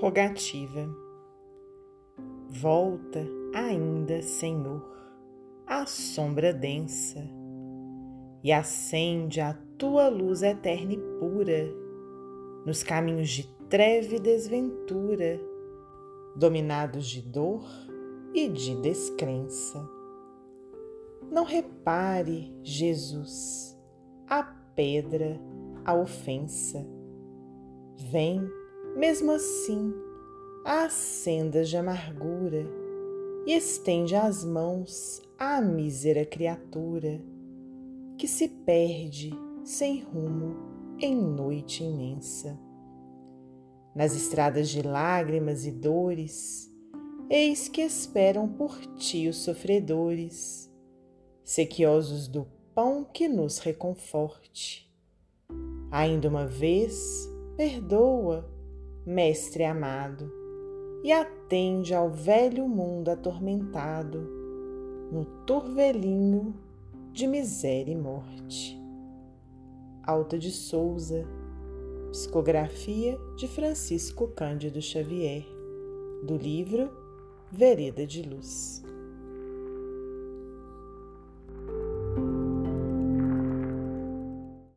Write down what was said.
Rogativa. Volta ainda, Senhor, a sombra densa e acende a tua luz eterna e pura nos caminhos de treva e desventura, dominados de dor e de descrença. Não repare, Jesus, a pedra, a ofensa. Vem mesmo assim, às sendas de amargura e estende as mãos à mísera criatura que se perde sem rumo em noite imensa. Nas estradas de lágrimas e dores, eis que esperam por ti os sofredores, sequiosos do pão que nos reconforte. Ainda uma vez, perdoa Mestre amado, e atende ao velho mundo atormentado no turvelinho de miséria e morte. Alta de Souza, psicografia de Francisco Cândido Xavier, do livro Vereda de Luz.